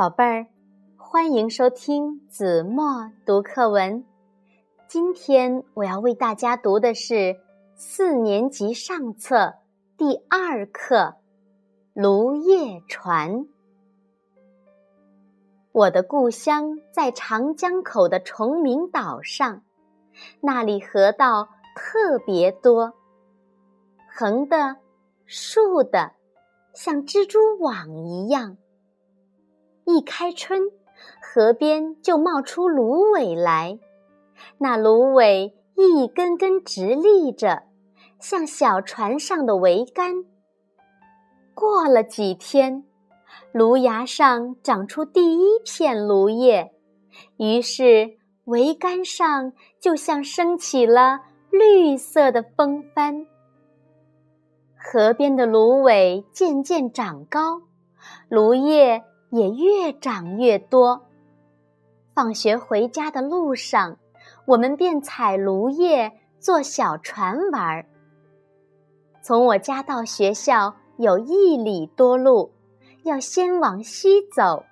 宝贝儿，欢迎收听子墨读课文。今天我要为大家读的是四年级上册第二课《芦叶船》。我的故乡在长江口的崇明岛上，那里河道特别多，横的、竖的，像蜘蛛网一样。一开春，河边就冒出芦苇来，那芦苇一根根直立着，像小船上的桅杆。过了几天，芦芽上长出第一片芦叶，于是桅杆上就像升起了绿色的风帆。河边的芦苇渐渐长高，芦叶。也越长越多。放学回家的路上，我们便采芦叶做小船玩儿。从我家到学校有一里多路，要先往西走，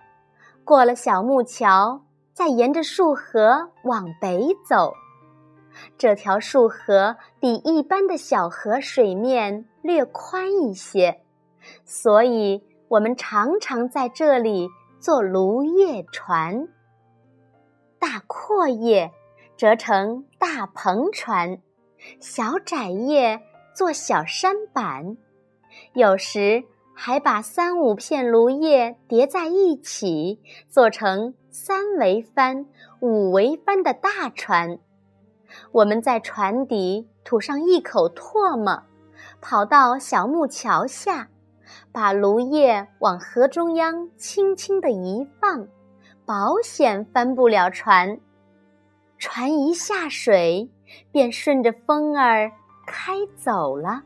过了小木桥，再沿着树河往北走。这条树河比一般的小河水面略宽一些，所以。我们常常在这里做芦叶船，大阔叶折成大篷船，小窄叶做小舢板，有时还把三五片芦叶叠在一起，做成三桅帆、五桅帆的大船。我们在船底吐上一口唾沫，跑到小木桥下。把芦叶往河中央轻轻地一放，保险翻不了船。船一下水，便顺着风儿开走了。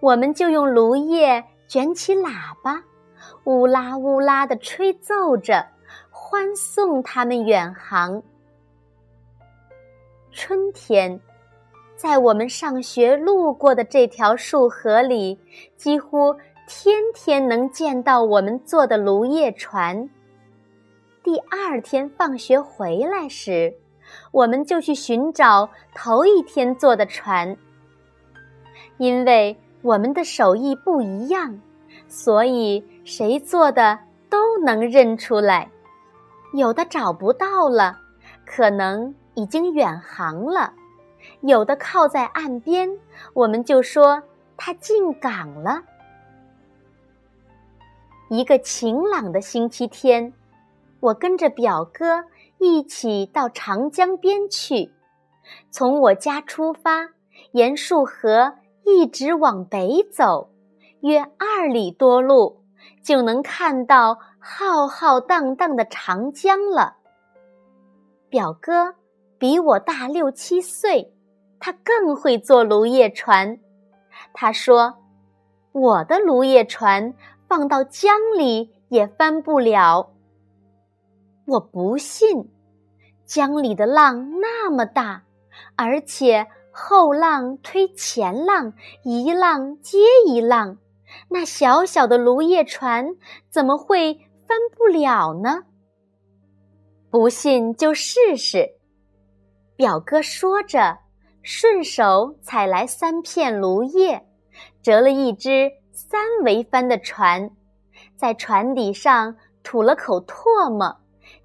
我们就用芦叶卷起喇叭，呜啦呜啦地吹奏着，欢送他们远航。春天，在我们上学路过的这条束河里，几乎。天天能见到我们坐的芦叶船。第二天放学回来时，我们就去寻找头一天坐的船。因为我们的手艺不一样，所以谁做的都能认出来。有的找不到了，可能已经远航了；有的靠在岸边，我们就说他进港了。一个晴朗的星期天，我跟着表哥一起到长江边去。从我家出发，沿束河一直往北走，约二里多路，就能看到浩浩荡荡的长江了。表哥比我大六七岁，他更会坐芦叶船。他说：“我的芦叶船。”放到江里也翻不了。我不信，江里的浪那么大，而且后浪推前浪，一浪接一浪，那小小的芦叶船怎么会翻不了呢？不信就试试。表哥说着，顺手采来三片芦叶，折了一只。三桅帆的船，在船底上吐了口唾沫，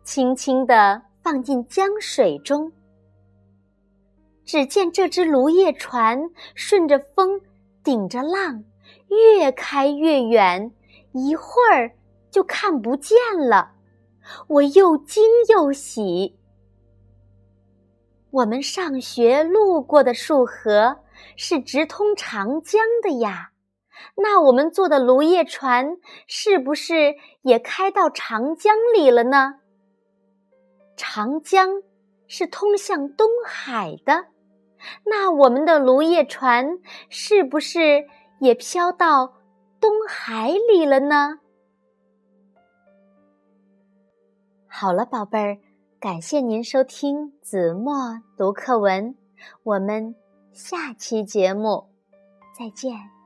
轻轻地放进江水中。只见这只芦叶船顺着风，顶着浪，越开越远，一会儿就看不见了。我又惊又喜。我们上学路过的束河是直通长江的呀。那我们坐的芦叶船是不是也开到长江里了呢？长江是通向东海的，那我们的芦叶船是不是也飘到东海里了呢？好了，宝贝儿，感谢您收听子墨读课文，我们下期节目再见。